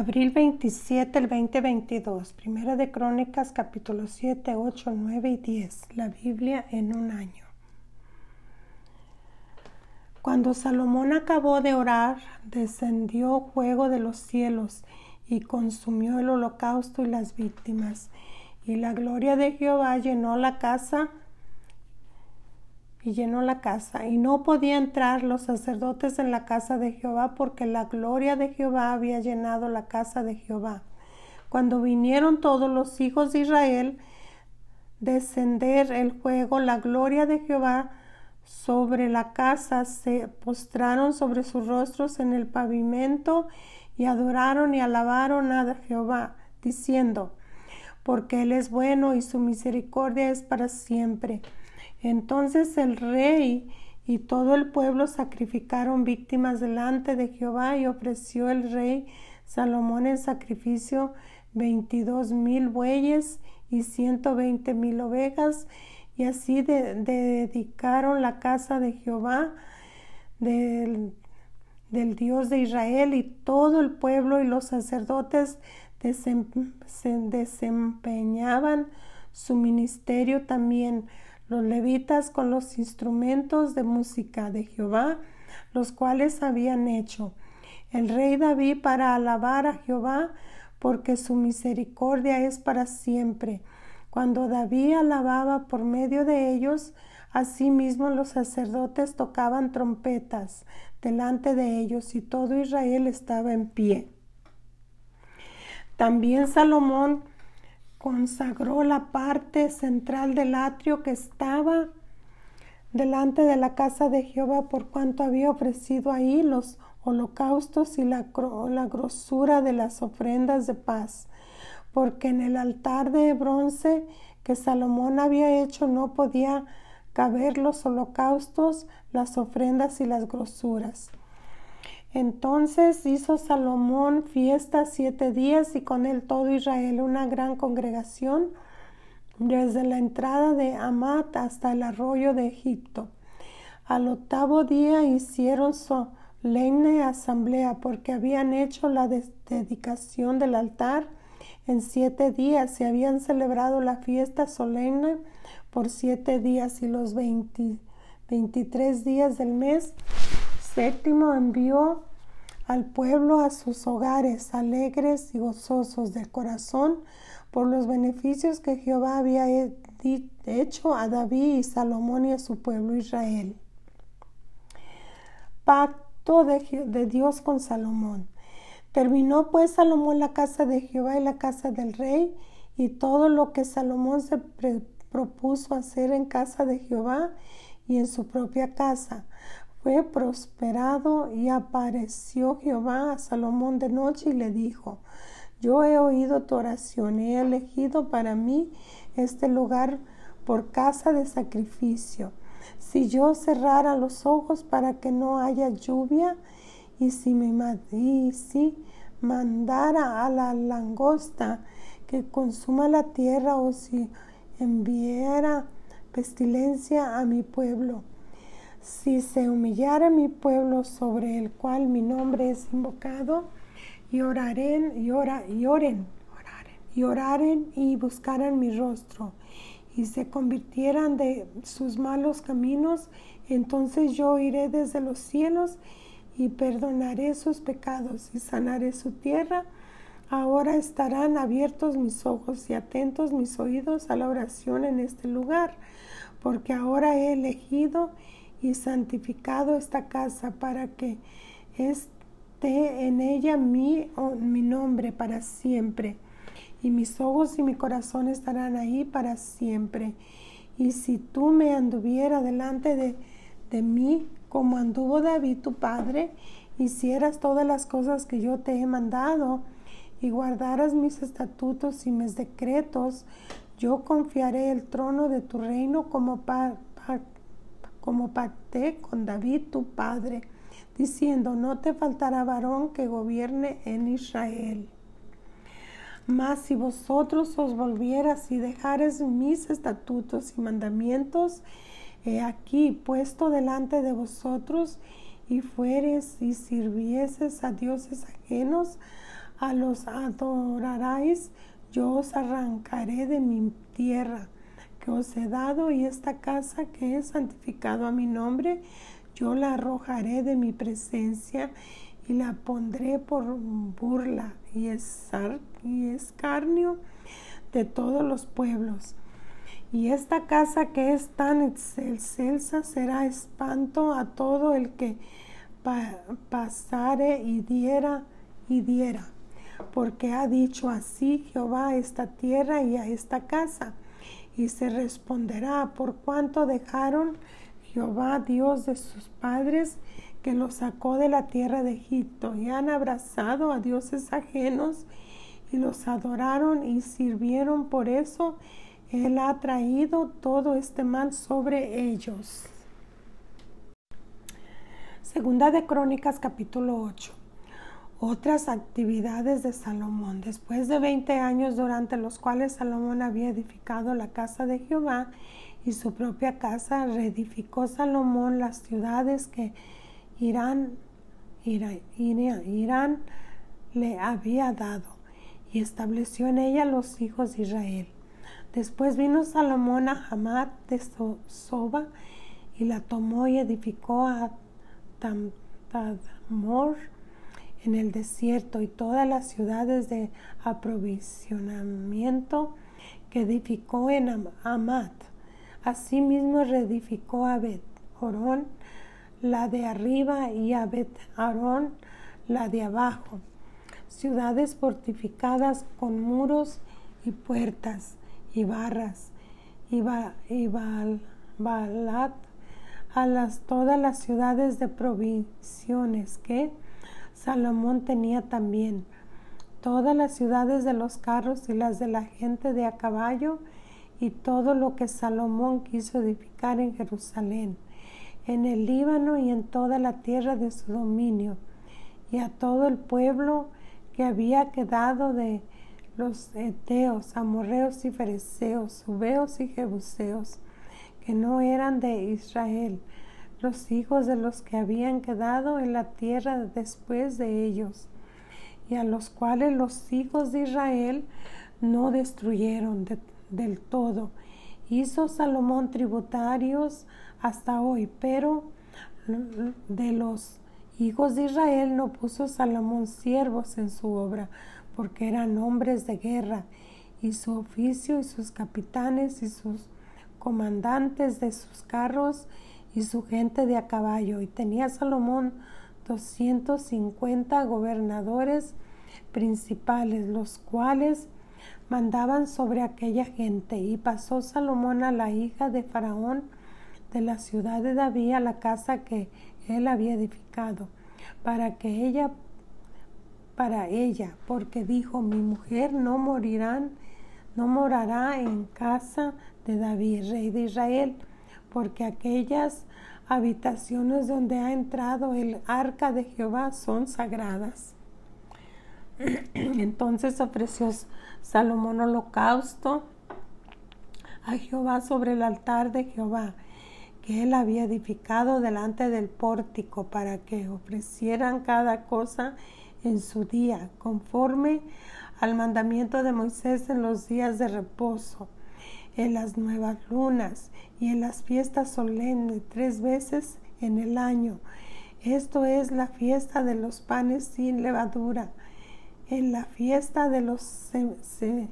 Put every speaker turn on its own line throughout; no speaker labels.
Abril 27 el 2022. Primera de Crónicas capítulo 7, 8, 9 y 10. La Biblia en un año. Cuando Salomón acabó de orar, descendió fuego de los cielos y consumió el holocausto y las víctimas. Y la gloria de Jehová llenó la casa y llenó la casa. Y no podían entrar los sacerdotes en la casa de Jehová porque la gloria de Jehová había llenado la casa de Jehová. Cuando vinieron todos los hijos de Israel, descender el fuego, la gloria de Jehová sobre la casa, se postraron sobre sus rostros en el pavimento y adoraron y alabaron a Jehová, diciendo, porque Él es bueno y su misericordia es para siempre. Entonces el rey y todo el pueblo sacrificaron víctimas delante de Jehová y ofreció el rey Salomón en sacrificio veintidós mil bueyes y ciento veinte mil ovejas. Y así dedicaron la casa de Jehová del, del, Dios de Israel y todo el pueblo y los sacerdotes desempeñaban su ministerio también los levitas con los instrumentos de música de Jehová, los cuales habían hecho. El rey David para alabar a Jehová, porque su misericordia es para siempre. Cuando David alababa por medio de ellos, asimismo los sacerdotes tocaban trompetas delante de ellos y todo Israel estaba en pie. También Salomón consagró la parte central del atrio que estaba delante de la casa de Jehová por cuanto había ofrecido ahí los holocaustos y la, la grosura de las ofrendas de paz, porque en el altar de bronce que Salomón había hecho no podía caber los holocaustos, las ofrendas y las grosuras. Entonces hizo Salomón fiesta siete días y con él todo Israel una gran congregación desde la entrada de Amat hasta el arroyo de Egipto. Al octavo día hicieron solemne asamblea porque habían hecho la dedicación del altar en siete días y habían celebrado la fiesta solemne por siete días y los veintitrés días del mes séptimo envió al pueblo a sus hogares alegres y gozosos de corazón por los beneficios que Jehová había hecho a David y Salomón y a su pueblo Israel. Pacto de, de Dios con Salomón. Terminó pues Salomón la casa de Jehová y la casa del rey y todo lo que Salomón se propuso hacer en casa de Jehová y en su propia casa fue prosperado y apareció Jehová a Salomón de noche y le dijo, yo he oído tu oración, he elegido para mí este lugar por casa de sacrificio. Si yo cerrara los ojos para que no haya lluvia, y si me y si mandara a la langosta que consuma la tierra, o si enviara pestilencia a mi pueblo, si se humillara mi pueblo sobre el cual mi nombre es invocado, y oraren, y, ora, y oren, y oraren y buscaran mi rostro, y se convirtieran de sus malos caminos, entonces yo iré desde los cielos y perdonaré sus pecados y sanaré su tierra. Ahora estarán abiertos mis ojos y atentos mis oídos a la oración en este lugar, porque ahora he elegido y santificado esta casa para que esté en ella mi, mi nombre para siempre. Y mis ojos y mi corazón estarán ahí para siempre. Y si tú me anduviera delante de, de mí, como anduvo David tu padre, hicieras todas las cosas que yo te he mandado, y guardaras mis estatutos y mis decretos, yo confiaré el trono de tu reino como, pa, como pacté con David tu padre, diciendo, no te faltará varón que gobierne en Israel. Mas si vosotros os volvieras y dejares mis estatutos y mandamientos, he aquí puesto delante de vosotros, y fueres y sirvieses a dioses ajenos, a los adoraréis, yo os arrancaré de mi tierra os he dado y esta casa que he santificado a mi nombre, yo la arrojaré de mi presencia y la pondré por burla y, y escarnio de todos los pueblos. Y esta casa que es tan excelsa será espanto a todo el que pasare y diera y diera. Porque ha dicho así Jehová a esta tierra y a esta casa. Y se responderá por cuanto dejaron Jehová Dios de sus padres que los sacó de la tierra de Egipto y han abrazado a dioses ajenos y los adoraron y sirvieron por eso él ha traído todo este mal sobre ellos. Segunda de Crónicas capítulo 8. Otras actividades de Salomón. Después de 20 años durante los cuales Salomón había edificado la casa de Jehová y su propia casa, reedificó Salomón las ciudades que Irán, Irán, Irán le había dado y estableció en ella los hijos de Israel. Después vino Salomón a Hamad de Soba y la tomó y edificó a Tadmor en el desierto y todas las ciudades de aprovisionamiento que edificó en Hamad. Asimismo reedificó a Bet Horón, la de arriba, y a Bet Arón, la de abajo. Ciudades fortificadas con muros y puertas y barras y, balat a las, todas las ciudades de provisiones que Salomón tenía también, todas las ciudades de los carros y las de la gente de a caballo y todo lo que Salomón quiso edificar en Jerusalén, en el Líbano y en toda la tierra de su dominio, y a todo el pueblo que había quedado de los eteos, amorreos y fereceos, subeos y jebuseos, que no eran de Israel, los hijos de los que habían quedado en la tierra después de ellos, y a los cuales los hijos de Israel no destruyeron del todo. Hizo Salomón tributarios hasta hoy, pero de los hijos de Israel no puso Salomón siervos en su obra, porque eran hombres de guerra, y su oficio y sus capitanes y sus comandantes de sus carros y su gente de a caballo. Y tenía Salomón 250 gobernadores principales, los cuales mandaban sobre aquella gente. Y pasó Salomón a la hija de Faraón de la ciudad de David a la casa que él había edificado, para que ella para ella, porque dijo, mi mujer no morirán, no morará en casa de David, rey de Israel, porque aquellas habitaciones donde ha entrado el arca de Jehová son sagradas. Entonces ofreció Salomón holocausto a Jehová sobre el altar de Jehová que él había edificado delante del pórtico para que ofrecieran cada cosa en su día, conforme al mandamiento de Moisés en los días de reposo, en las nuevas lunas y en las fiestas solemnes tres veces en el año. Esto es la fiesta de los panes sin levadura, en la fiesta de los semanas,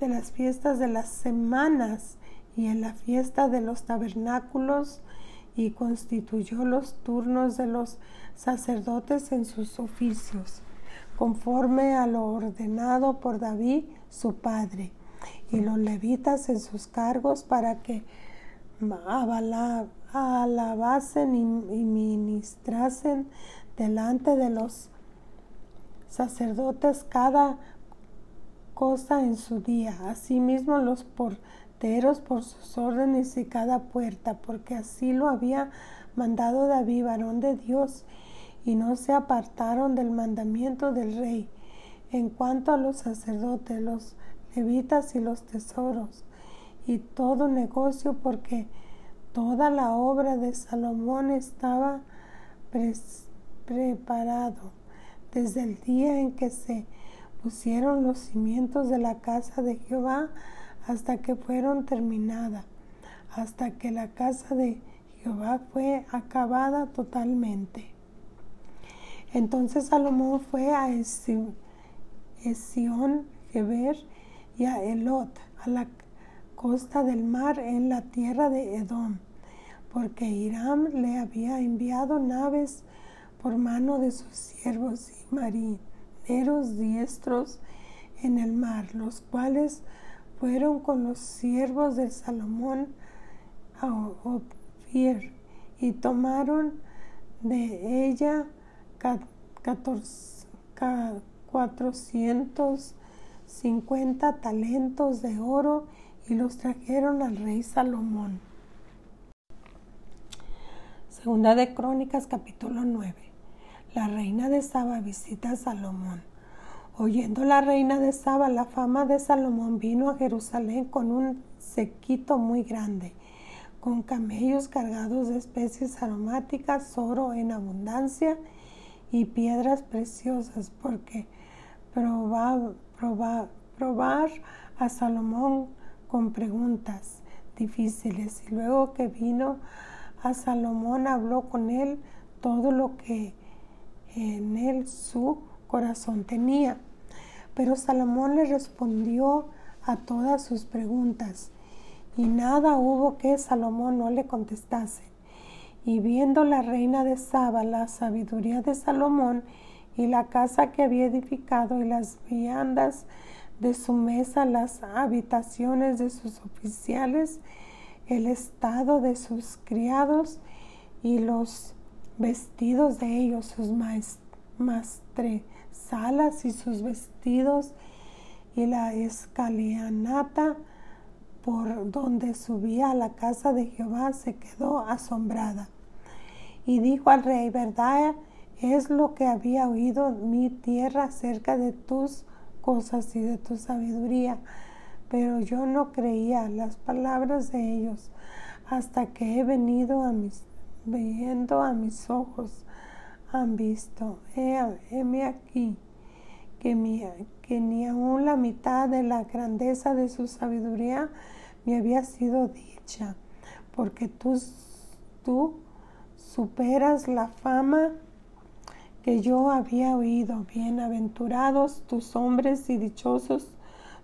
de las fiestas de las semanas y en la fiesta de los tabernáculos y constituyó los turnos de los sacerdotes en sus oficios, conforme a lo ordenado por David, su padre, y los levitas en sus cargos para que alabasen y, ministrasen delante de los sacerdotes cada cosa en su día. Asimismo los por por sus órdenes y cada puerta, porque así lo había mandado David, varón de Dios, y no se apartaron del mandamiento del rey. En cuanto a los sacerdotes, los levitas y los tesoros, y todo negocio, porque toda la obra de Salomón estaba preparado desde el día en que se pusieron los cimientos de la casa de Jehová hasta que fueron terminadas, hasta que la casa de Jehová fue acabada totalmente. Entonces Salomón fue a Esión, Geber y a Elot, a la costa del mar en la tierra de Edom, porque Hiram le había enviado naves por mano de sus siervos y marineros diestros en el mar, los cuales fueron con los siervos de Salomón a Ofir y tomaron de ella 450 talentos de oro y los trajeron al rey Salomón. Segunda de Crónicas capítulo 9. La reina de Saba visita a Salomón. Oyendo la reina de Saba la fama de Salomón vino a Jerusalén con un sequito muy grande, con camellos cargados de especies aromáticas, oro en abundancia y piedras preciosas, porque probar, probar a Salomón con preguntas difíciles. Y luego que vino a Salomón, habló con él todo lo que en él su corazón tenía. Pero Salomón le respondió a todas sus preguntas y nada hubo que Salomón no le contestase. Y viendo la reina de Saba la sabiduría de Salomón y la casa que había edificado y las viandas de su mesa las habitaciones de sus oficiales, el estado de sus criados y los vestidos de ellos, sus salas y sus vestidos y la escalianata por donde subía a la casa de Jehová se quedó asombrada. Y dijo al rey, verdad es lo que había oído mi tierra acerca de tus cosas y de tu sabiduría, pero yo no creía las palabras de ellos hasta que he venido a mis, viendo a mis ojos, han visto, heme aquí, que, que ni aun la mitad de la grandeza de su sabiduría me había sido dicha, porque tú, tú superas la fama que yo había oído. Bienaventurados tus hombres y dichosos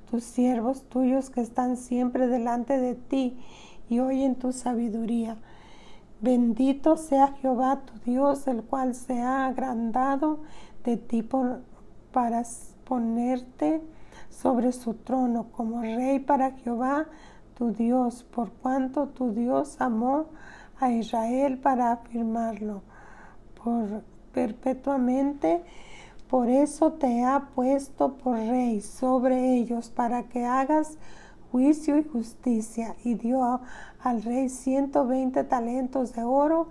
tus siervos tuyos que están siempre delante de ti y oyen tu sabiduría. Bendito sea Jehová tu Dios, el cual se ha agrandado de ti para ponerte sobre su trono como rey para Jehová tu Dios, por cuanto tu Dios amó a Israel para afirmarlo. Por perpetuamente. Por eso te ha puesto por rey sobre ellos para que hagas juicio y justicia. Y dio al rey 120 talentos de oro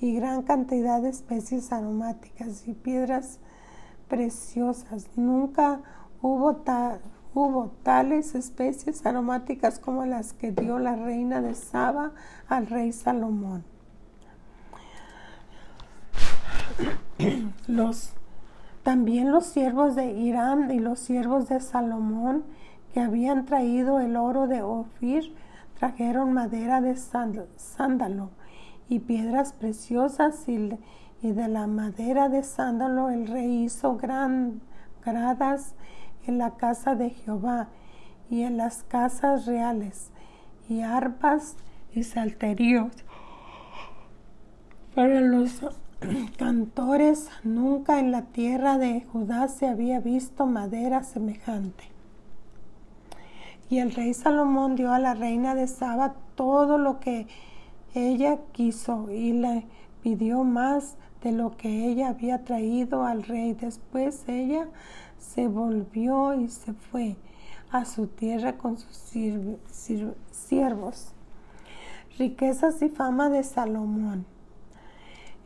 y gran cantidad de especies aromáticas y piedras preciosas. Nunca hubo, hubo tales especies aromáticas como las que dio la reina de Saba al rey Salomón. los, también los siervos de Irán y los siervos de Salomón que habían traído el oro de Ofir trajeron madera de sándalo y piedras preciosas y, de la madera de sándalo el rey hizo gran, gradas en la casa de Jehová y en las casas reales y arpas y salterios para los cantores, nunca en la tierra de Judá se había visto madera semejante. Y el rey Salomón dio a la reina de Saba todo lo que ella quiso y le pidió más de lo que ella había traído al rey. Después ella se volvió y se fue a su tierra con sus siervos. Riquezas y fama de Salomón.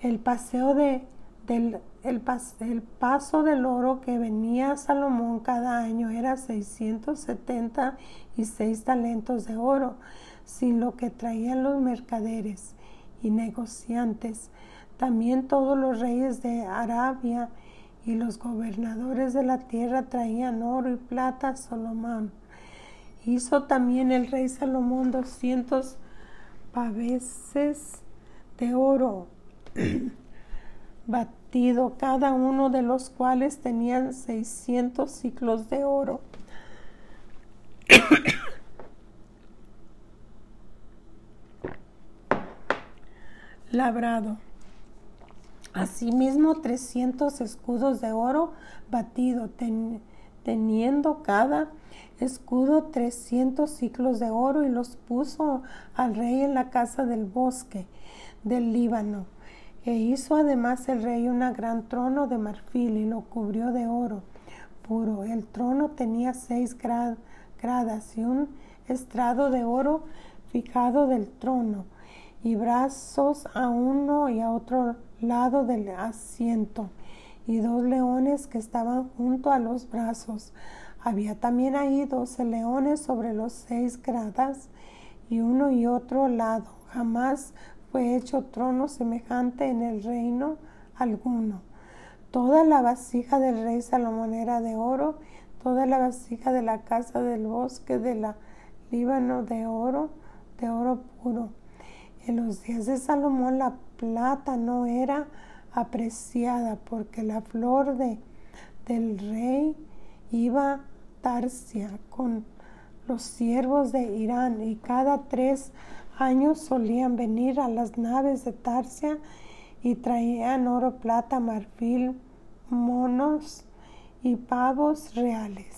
El paseo de, del el, paso del oro que venía a Salomón cada año era 676 talentos de oro, sin lo que traían los mercaderes y negociantes También todos los reyes de Arabia y los gobernadores de la tierra traían oro y plata a Salomón. Hizo también el rey Salomón doscientos paveses de oro batido, cada uno de los cuales tenían seiscientos ciclos de oro. labrado. Asimismo, trescientos escudos de oro batido, teniendo cada escudo trescientos ciclos de oro, y los puso al rey en la casa del bosque del Líbano. E hizo además el rey un gran trono de marfil y lo cubrió de oro puro. El trono tenía seis gradas y un estrado de oro fijado del trono y brazos a uno y a otro lado del asiento y dos leones que estaban junto a los brazos. Había también ahí doce leones sobre los seis gradas y uno y otro lado. Jamás fue hecho trono semejante en el reino alguno. Toda la vasija del rey Salomón era de oro, toda la vasija de la casa del bosque de la Líbano de oro, de oro puro. En los días de Salomón la plata no era apreciada porque la flor de, del rey iba Tarsia con los siervos de Irán y cada tres años solían venir a las naves de Tarsia y traían oro, plata, marfil, monos y pavos reales.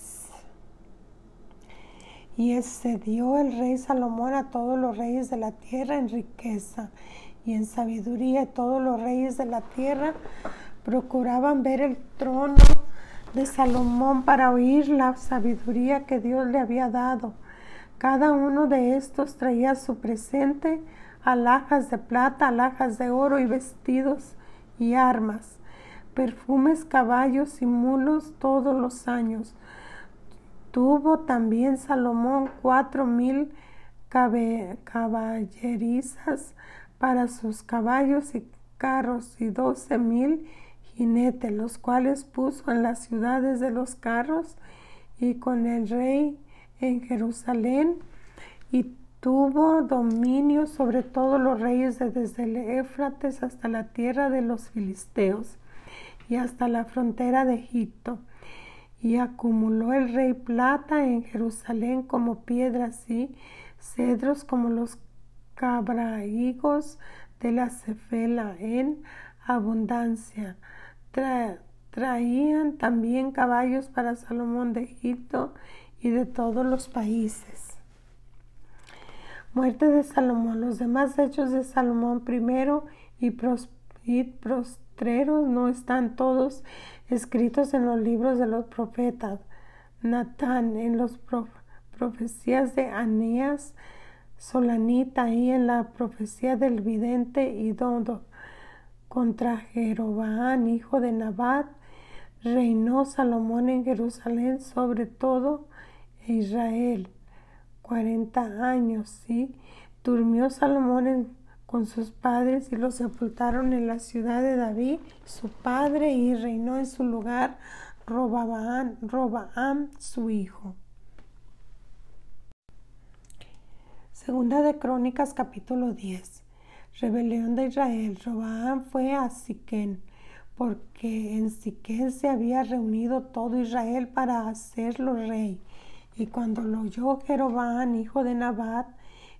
Y excedió el rey Salomón a todos los reyes de la tierra en riqueza y en sabiduría. Todos los reyes de la tierra procuraban ver el trono de Salomón para oír la sabiduría que Dios le había dado cada uno de estos traía su presente, alhajas de plata, alhajas de oro y vestidos y armas, perfumes, caballos y mulos todos los años. Tuvo también Salomón cuatro mil caballerizas para sus caballos y carros y doce mil jinetes, los cuales puso en las ciudades de los carros y con el rey en Jerusalén y tuvo dominio sobre todos los reyes desde el Éfrates hasta la tierra de los filisteos y hasta la frontera de Egipto. Y acumuló el rey plata en Jerusalén como piedras y cedros como los cabraigos de la Cefela en abundancia. traían también caballos para Salomón de Egipto y de todos los países. Muerte de Salomón. Los demás hechos de Salomón primero y, no están todos escritos en los libros de los profetas. Natán en las profecías de Aneas, Solanita y en la profecía del vidente Idondo contra Jeroboam, hijo de Nabat, reinó Salomón en Jerusalén sobre todo Israel. Cuarenta años, y Durmió Salomón con sus padres y los sepultaron en la ciudad de David, su padre, y reinó en su lugar Robaam, su hijo. Segunda de Crónicas capítulo 10. Rebelión de Israel. Robaam fue a Siquén, porque en Siquén se había reunido todo Israel para hacerlo rey y cuando lo oyó Jeroboam, hijo de Nabat,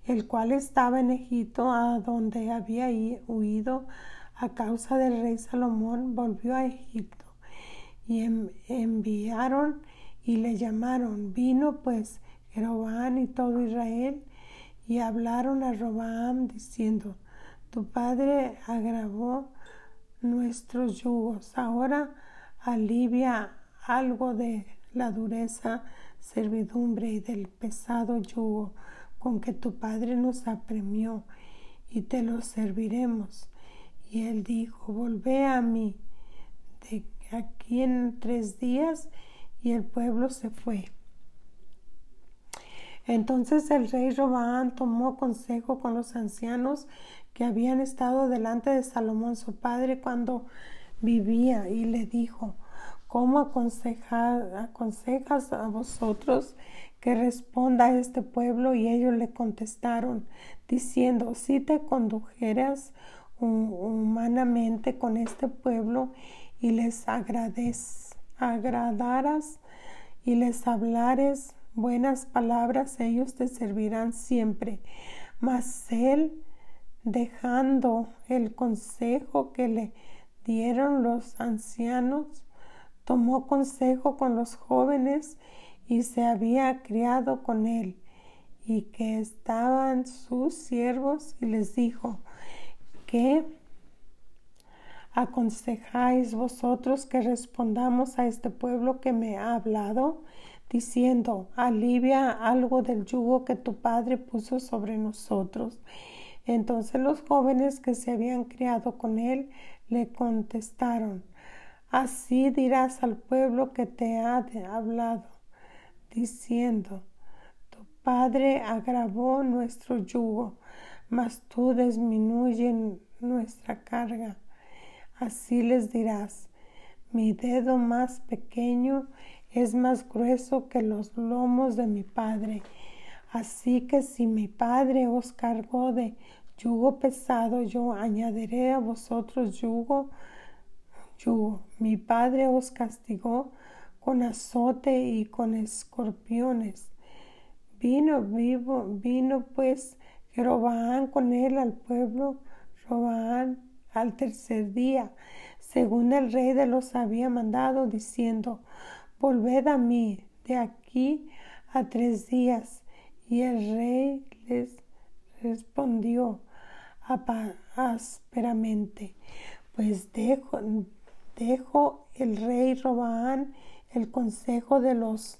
el cual estaba en Egipto, a donde había huido a causa del rey Salomón, volvió a Egipto. Y enviaron y le llamaron. Vino pues Jeroboam y todo Israel y hablaron a Robaam diciendo, tu padre agravó nuestros yugos, ahora alivia algo de la dureza servidumbre y del pesado yugo con que tu Padre nos apremió, y te lo serviremos. Y él dijo, volvé a mí de aquí en tres días, y el pueblo se fue. Entonces el rey Robaán tomó consejo con los ancianos que habían estado delante de Salomón su padre cuando vivía y le dijo, ¿cómo aconsejas a vosotros que responda a este pueblo? Y ellos le contestaron, diciendo, si te condujeras humanamente con este pueblo y les agrades, agradaras y les hablares buenas palabras, ellos te servirán siempre. Mas él, dejando el consejo que le dieron los ancianos, tomó consejo con los jóvenes y se había criado con él, y que estaban sus siervos, y les dijo, ¿qué aconsejáis vosotros que respondamos a este pueblo que me ha hablado? diciendo, alivia algo del yugo que tu padre puso sobre nosotros. Entonces los jóvenes que se habían criado con él le contestaron, así dirás al pueblo que te ha hablado, diciendo, tu padre agravó nuestro yugo, mas tú disminuye nuestra carga. Así les dirás, mi dedo más pequeño es más grueso que los lomos de mi padre. Así que si mi padre os cargó de yugo pesado, yo añadiré a vosotros yugo, Mi padre os castigó con azote y con escorpiones. Vino vivo, vino pues Jeroboam con él al pueblo, Robaán al tercer día, según el rey de los había mandado, diciendo, volved a mí de aquí a tres días. Y el rey les respondió ásperamente, pues dejo, dejo el rey Robaán el consejo de los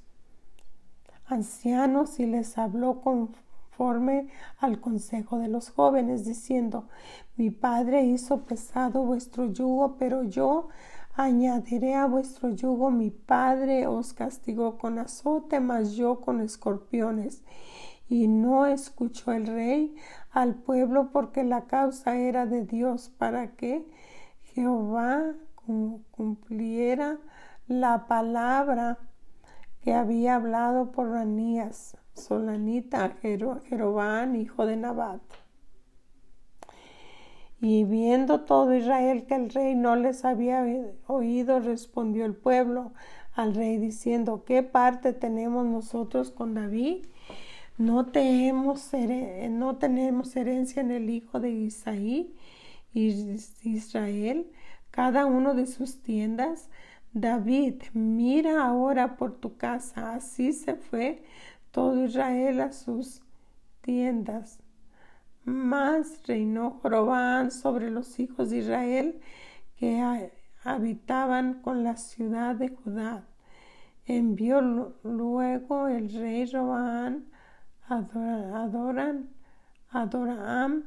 ancianos y les habló conforme al consejo de los jóvenes, diciendo, mi padre hizo pesado vuestro yugo, pero yo añadiré a vuestro yugo, mi padre os castigó con azote, mas yo con escorpiones. Y no escuchó el rey al pueblo porque la causa era de Dios para que Jehová cumpliera la palabra que había hablado por Anías, Solanita, Jeroboam, hijo de Nabat. Y viendo todo Israel que el rey no les había oído, respondió el pueblo al rey diciendo, ¿qué parte tenemos nosotros con David? No tenemos, no tenemos herencia en el hijo de Isaí Israel, cada uno de sus tiendas. David, mira ahora por tu casa. Así se fue todo Israel a sus tiendas. Más reinó Jorobán sobre los hijos de Israel que habitaban con la ciudad de Judá. Envió luego el rey Robán a Adoram,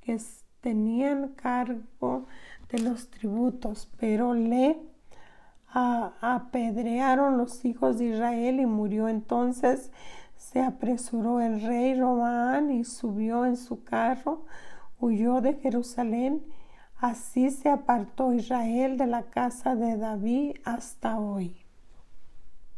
que tenían cargo de los tributos, pero le apedrearon los hijos de Israel y murió entonces se apresuró el rey Román y subió en su carro, huyó de Jerusalén. Así se apartó Israel de la casa de David hasta hoy.